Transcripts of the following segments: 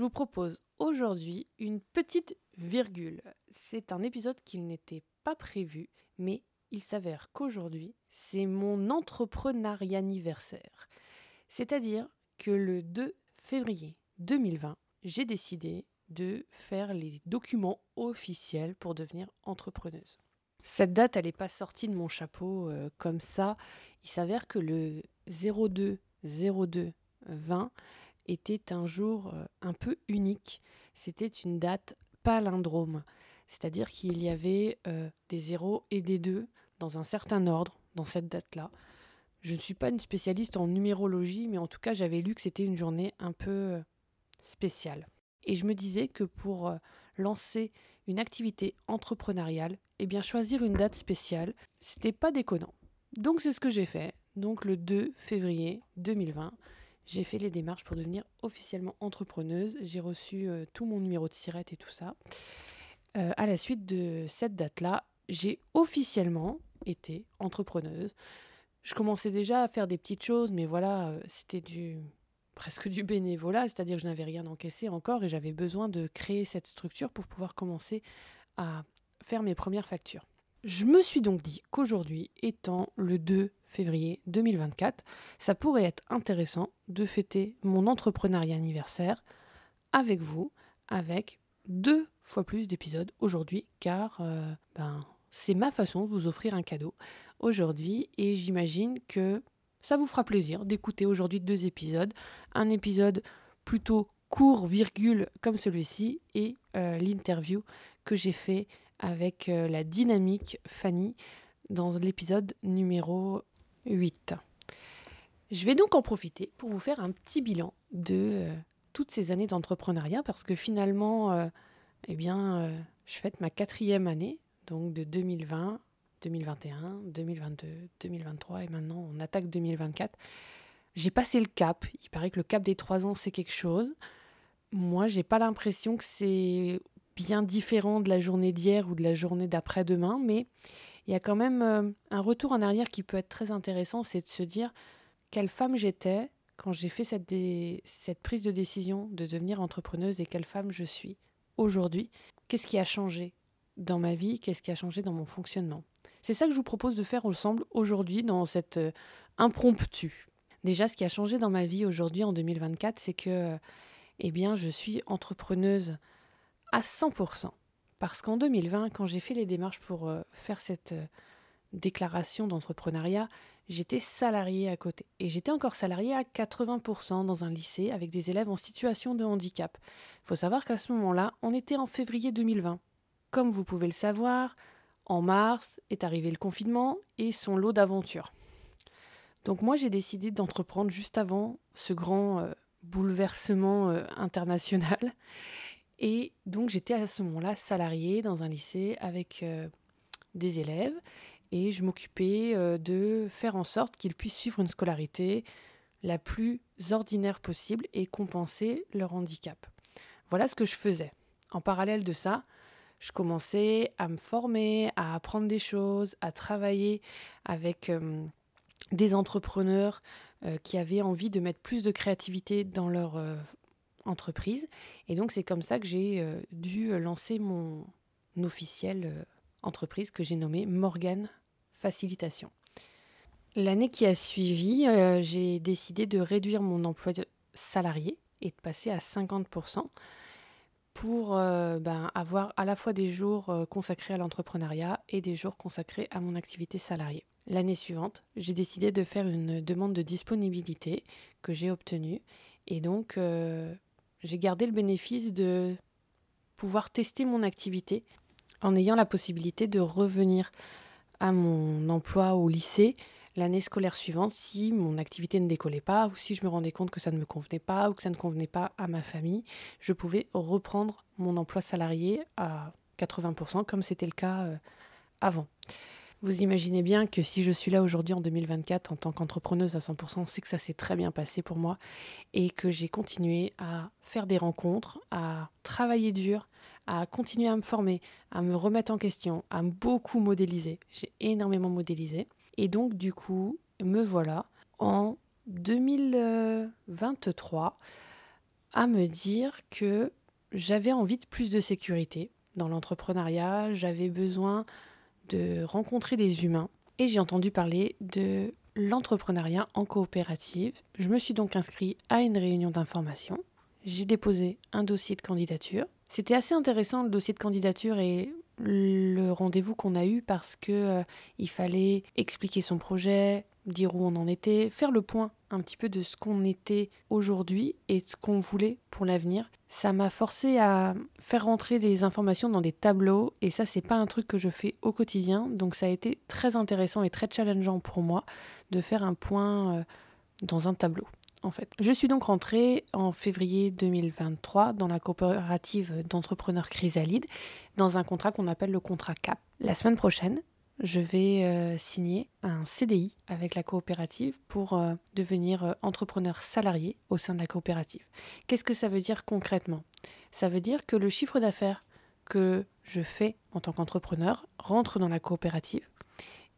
je vous propose aujourd'hui une petite virgule. C'est un épisode qui n'était pas prévu, mais il s'avère qu'aujourd'hui, c'est mon entrepreneuriat anniversaire. C'est-à-dire que le 2 février 2020, j'ai décidé de faire les documents officiels pour devenir entrepreneuse. Cette date, elle n'est pas sortie de mon chapeau euh, comme ça. Il s'avère que le 02 02 20 était un jour euh, un peu unique. C'était une date palindrome, c'est-à-dire qu'il y avait euh, des zéros et des deux dans un certain ordre dans cette date-là. Je ne suis pas une spécialiste en numérologie, mais en tout cas j'avais lu que c'était une journée un peu euh, spéciale. Et je me disais que pour lancer une activité entrepreneuriale, eh bien choisir une date spéciale, c'était pas déconnant. Donc c'est ce que j'ai fait. Donc le 2 février 2020, j'ai fait les démarches pour devenir officiellement entrepreneuse. J'ai reçu euh, tout mon numéro de sirette et tout ça. Euh, à la suite de cette date-là, j'ai officiellement été entrepreneuse. Je commençais déjà à faire des petites choses, mais voilà, euh, c'était du presque du bénévolat, c'est-à-dire que je n'avais rien encaissé encore et j'avais besoin de créer cette structure pour pouvoir commencer à faire mes premières factures. Je me suis donc dit qu'aujourd'hui, étant le 2 février 2024, ça pourrait être intéressant de fêter mon entrepreneuriat anniversaire avec vous, avec deux fois plus d'épisodes aujourd'hui, car euh, ben, c'est ma façon de vous offrir un cadeau aujourd'hui, et j'imagine que ça vous fera plaisir d'écouter aujourd'hui deux épisodes, un épisode plutôt court, virgule, comme celui-ci, et euh, l'interview que j'ai fait avec euh, la dynamique Fanny dans l'épisode numéro 8. Je vais donc en profiter pour vous faire un petit bilan de euh, toutes ces années d'entrepreneuriat parce que finalement, euh, eh bien, je fête ma quatrième année, donc de 2020, 2021, 2022, 2023 et maintenant on attaque 2024. J'ai passé le cap. Il paraît que le cap des trois ans c'est quelque chose. Moi, j'ai pas l'impression que c'est bien différent de la journée d'hier ou de la journée d'après-demain, mais il y a quand même euh, un retour en arrière qui peut être très intéressant, c'est de se dire quelle femme j'étais quand j'ai fait cette, prise de décision de devenir entrepreneuse et quelle femme je suis aujourd'hui. Qu'est-ce qui a changé dans ma vie? Qu'est-ce qui a changé dans mon fonctionnement? C'est ça que je vous propose de faire ensemble aujourd'hui dans cette euh, impromptu. Déjà, ce qui a changé dans ma vie aujourd'hui en 2024, c'est que eh bien, je suis entrepreneuse à 100%. Parce qu'en 2020, quand j'ai fait les démarches pour euh, faire cette euh, déclaration d'entrepreneuriat, j'étais salariée à côté. Et j'étais encore salariée à 80% dans un lycée avec des élèves en situation de handicap. Il faut savoir qu'à ce moment-là, on était en février 2020. Comme vous pouvez le savoir, en mars est arrivé le confinement et son lot d'aventures. Donc moi j'ai décidé d'entreprendre juste avant ce grand euh, bouleversement international et donc j'étais à ce moment-là salariée dans un lycée avec euh, des élèves et je m'occupais euh, de faire en sorte qu'ils puissent suivre une scolarité la plus ordinaire possible et compenser leur handicap. Voilà ce que je faisais. En parallèle de ça, je commençais à me former, à apprendre des choses, à travailler avec euh, des entrepreneurs qui avaient envie de mettre plus de créativité dans leur entreprise. Et donc c'est comme ça que j'ai euh, dû lancer mon officielle euh, entreprise que j'ai nommée Morgan Facilitation. L'année qui a suivi, euh, j'ai décidé de réduire mon emploi salarié et de passer à 50% pour ben, avoir à la fois des jours consacrés à l'entrepreneuriat et des jours consacrés à mon activité salariée. L'année suivante, j'ai décidé de faire une demande de disponibilité que j'ai obtenue et donc j'ai gardé le bénéfice de pouvoir tester mon activité en ayant la possibilité de revenir à mon emploi au lycée l'année scolaire suivante si mon activité ne décollait pas ou si je me rendais compte que ça ne me convenait pas ou que ça ne convenait pas à ma famille, je pouvais reprendre mon emploi salarié à 80% comme c'était le cas euh, avant. Vous imaginez bien que si je suis là aujourd'hui en 2024 en tant qu'entrepreneuse à 100%, c'est que ça s'est très bien passé pour moi et que j'ai continué à faire des rencontres, à travailler dur, à continuer à me former, à me remettre en question, à beaucoup modéliser. J'ai énormément modélisé. Et donc, du coup, me voilà en 2023 à me dire que j'avais envie de plus de sécurité dans l'entrepreneuriat, j'avais besoin de rencontrer des humains et j'ai entendu parler de l'entrepreneuriat en coopérative. Je me suis donc inscrit à une réunion d'information. J'ai déposé un dossier de candidature. C'était assez intéressant le dossier de candidature et le rendez-vous qu'on a eu parce que euh, il fallait expliquer son projet, dire où on en était, faire le point un petit peu de ce qu'on était aujourd'hui et ce qu'on voulait pour l'avenir. Ça m'a forcé à faire rentrer les informations dans des tableaux et ça c'est pas un truc que je fais au quotidien donc ça a été très intéressant et très challengeant pour moi de faire un point euh, dans un tableau. En fait. Je suis donc rentrée en février 2023 dans la coopérative d'entrepreneurs Chrysalide dans un contrat qu'on appelle le contrat CAP. La semaine prochaine, je vais euh, signer un CDI avec la coopérative pour euh, devenir euh, entrepreneur salarié au sein de la coopérative. Qu'est-ce que ça veut dire concrètement? Ça veut dire que le chiffre d'affaires que je fais en tant qu'entrepreneur rentre dans la coopérative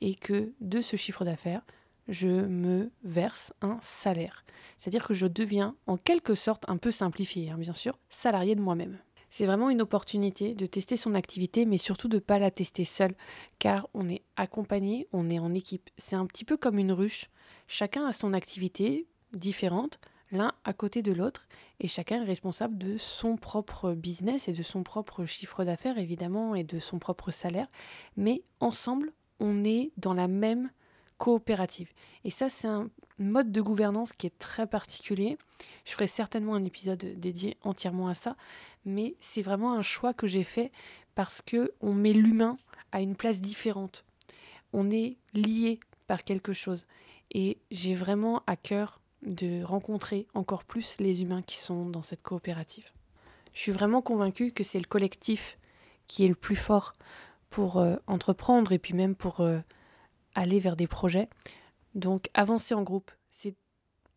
et que de ce chiffre d'affaires, je me verse un salaire. C'est-à-dire que je deviens, en quelque sorte, un peu simplifié, hein, bien sûr, salarié de moi-même. C'est vraiment une opportunité de tester son activité, mais surtout de ne pas la tester seule, car on est accompagné, on est en équipe. C'est un petit peu comme une ruche. Chacun a son activité différente, l'un à côté de l'autre, et chacun est responsable de son propre business et de son propre chiffre d'affaires, évidemment, et de son propre salaire. Mais ensemble, on est dans la même coopérative. Et ça, c'est un mode de gouvernance qui est très particulier. Je ferai certainement un épisode dédié entièrement à ça, mais c'est vraiment un choix que j'ai fait parce que on met l'humain à une place différente. On est lié par quelque chose et j'ai vraiment à cœur de rencontrer encore plus les humains qui sont dans cette coopérative. Je suis vraiment convaincue que c'est le collectif qui est le plus fort pour euh, entreprendre et puis même pour euh, aller vers des projets. Donc avancer en groupe, c'est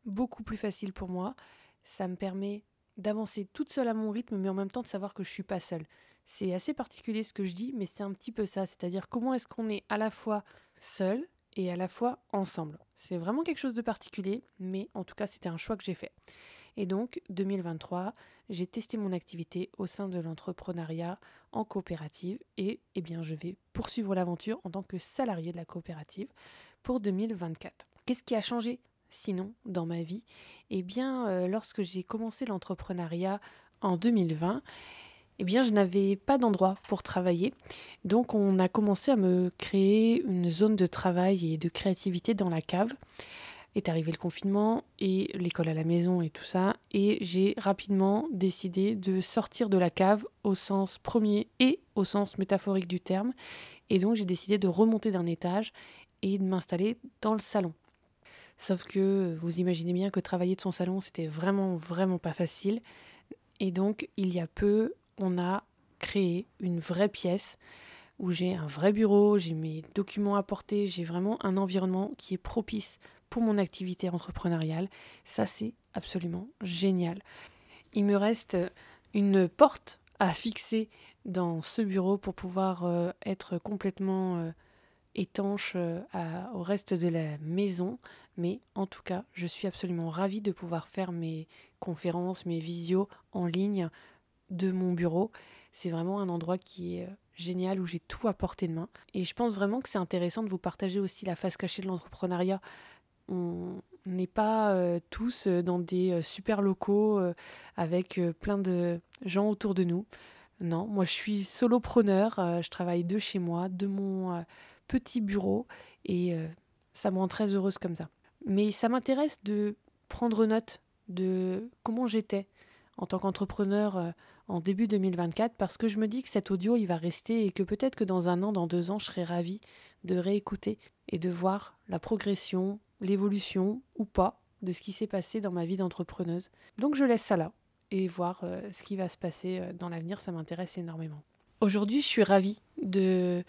beaucoup plus facile pour moi. Ça me permet d'avancer toute seule à mon rythme, mais en même temps de savoir que je suis pas seule. C'est assez particulier ce que je dis, mais c'est un petit peu ça. C'est-à-dire comment est-ce qu'on est à la fois seul et à la fois ensemble? C'est vraiment quelque chose de particulier, mais en tout cas c'était un choix que j'ai fait. Et donc 2023, j'ai testé mon activité au sein de l'entrepreneuriat en coopérative et eh bien je vais poursuivre l'aventure en tant que salarié de la coopérative pour 2024. Qu'est-ce qui a changé sinon dans ma vie? Eh bien euh, lorsque j'ai commencé l'entrepreneuriat en 2020, eh bien, je n'avais pas d'endroit pour travailler. Donc, on a commencé à me créer une zone de travail et de créativité dans la cave est arrivé le confinement et l'école à la maison et tout ça. Et j'ai rapidement décidé de sortir de la cave au sens premier et au sens métaphorique du terme. Et donc j'ai décidé de remonter d'un étage et de m'installer dans le salon. Sauf que vous imaginez bien que travailler de son salon, c'était vraiment, vraiment pas facile. Et donc, il y a peu, on a créé une vraie pièce où j'ai un vrai bureau, j'ai mes documents à porter, j'ai vraiment un environnement qui est propice pour mon activité entrepreneuriale. Ça, c'est absolument génial. Il me reste une porte à fixer dans ce bureau pour pouvoir euh, être complètement euh, étanche euh, au reste de la maison. Mais en tout cas, je suis absolument ravie de pouvoir faire mes conférences, mes visios en ligne de mon bureau. C'est vraiment un endroit qui est génial où j'ai tout à portée de main. Et je pense vraiment que c'est intéressant de vous partager aussi la face cachée de l'entrepreneuriat on n'est pas euh, tous euh, dans des euh, super locaux avec plein de gens autour de nous. Non, moi je suis solopreneur, je travaille de chez moi, de mon petit bureau et ça me rend très heureuse comme ça. Mais ça m'intéresse de prendre note de comment j'étais en tant qu'entrepreneur en début 2024 parce que je me dis que cet audio il va rester et que peut-être que dans un an, dans deux ans, je serai ravie de réécouter et de voir la progression, l'évolution ou pas de ce qui s'est passé dans ma vie d'entrepreneuse. Donc je laisse ça là et voir euh, ce qui va se passer euh, dans l'avenir, ça m'intéresse énormément. Aujourd'hui, je suis ravie de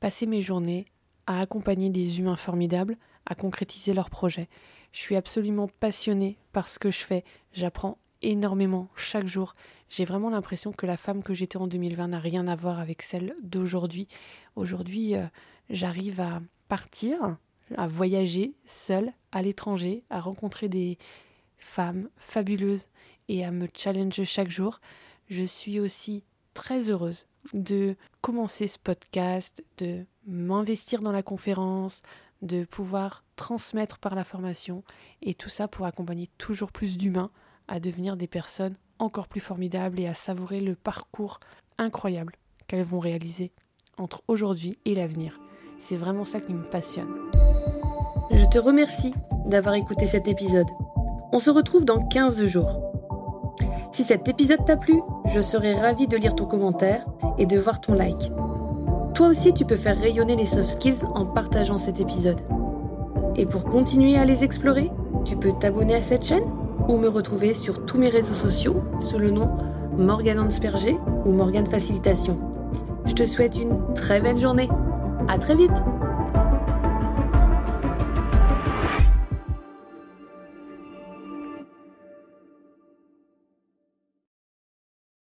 passer mes journées à accompagner des humains formidables, à concrétiser leurs projets. Je suis absolument passionnée par ce que je fais. J'apprends énormément chaque jour. J'ai vraiment l'impression que la femme que j'étais en 2020 n'a rien à voir avec celle d'aujourd'hui. Aujourd'hui, euh, j'arrive à partir, à voyager seule à l'étranger, à rencontrer des femmes fabuleuses et à me challenger chaque jour. Je suis aussi très heureuse de commencer ce podcast, de m'investir dans la conférence, de pouvoir transmettre par la formation et tout ça pour accompagner toujours plus d'humains à devenir des personnes encore plus formidables et à savourer le parcours incroyable qu'elles vont réaliser entre aujourd'hui et l'avenir. C'est vraiment ça qui me passionne. Je te remercie d'avoir écouté cet épisode. On se retrouve dans 15 jours. Si cet épisode t'a plu, je serai ravie de lire ton commentaire et de voir ton like. Toi aussi, tu peux faire rayonner les soft skills en partageant cet épisode. Et pour continuer à les explorer, tu peux t'abonner à cette chaîne ou me retrouver sur tous mes réseaux sociaux sous le nom Morgane Ansperger ou Morgane Facilitation. Je te souhaite une très belle journée. À très vite!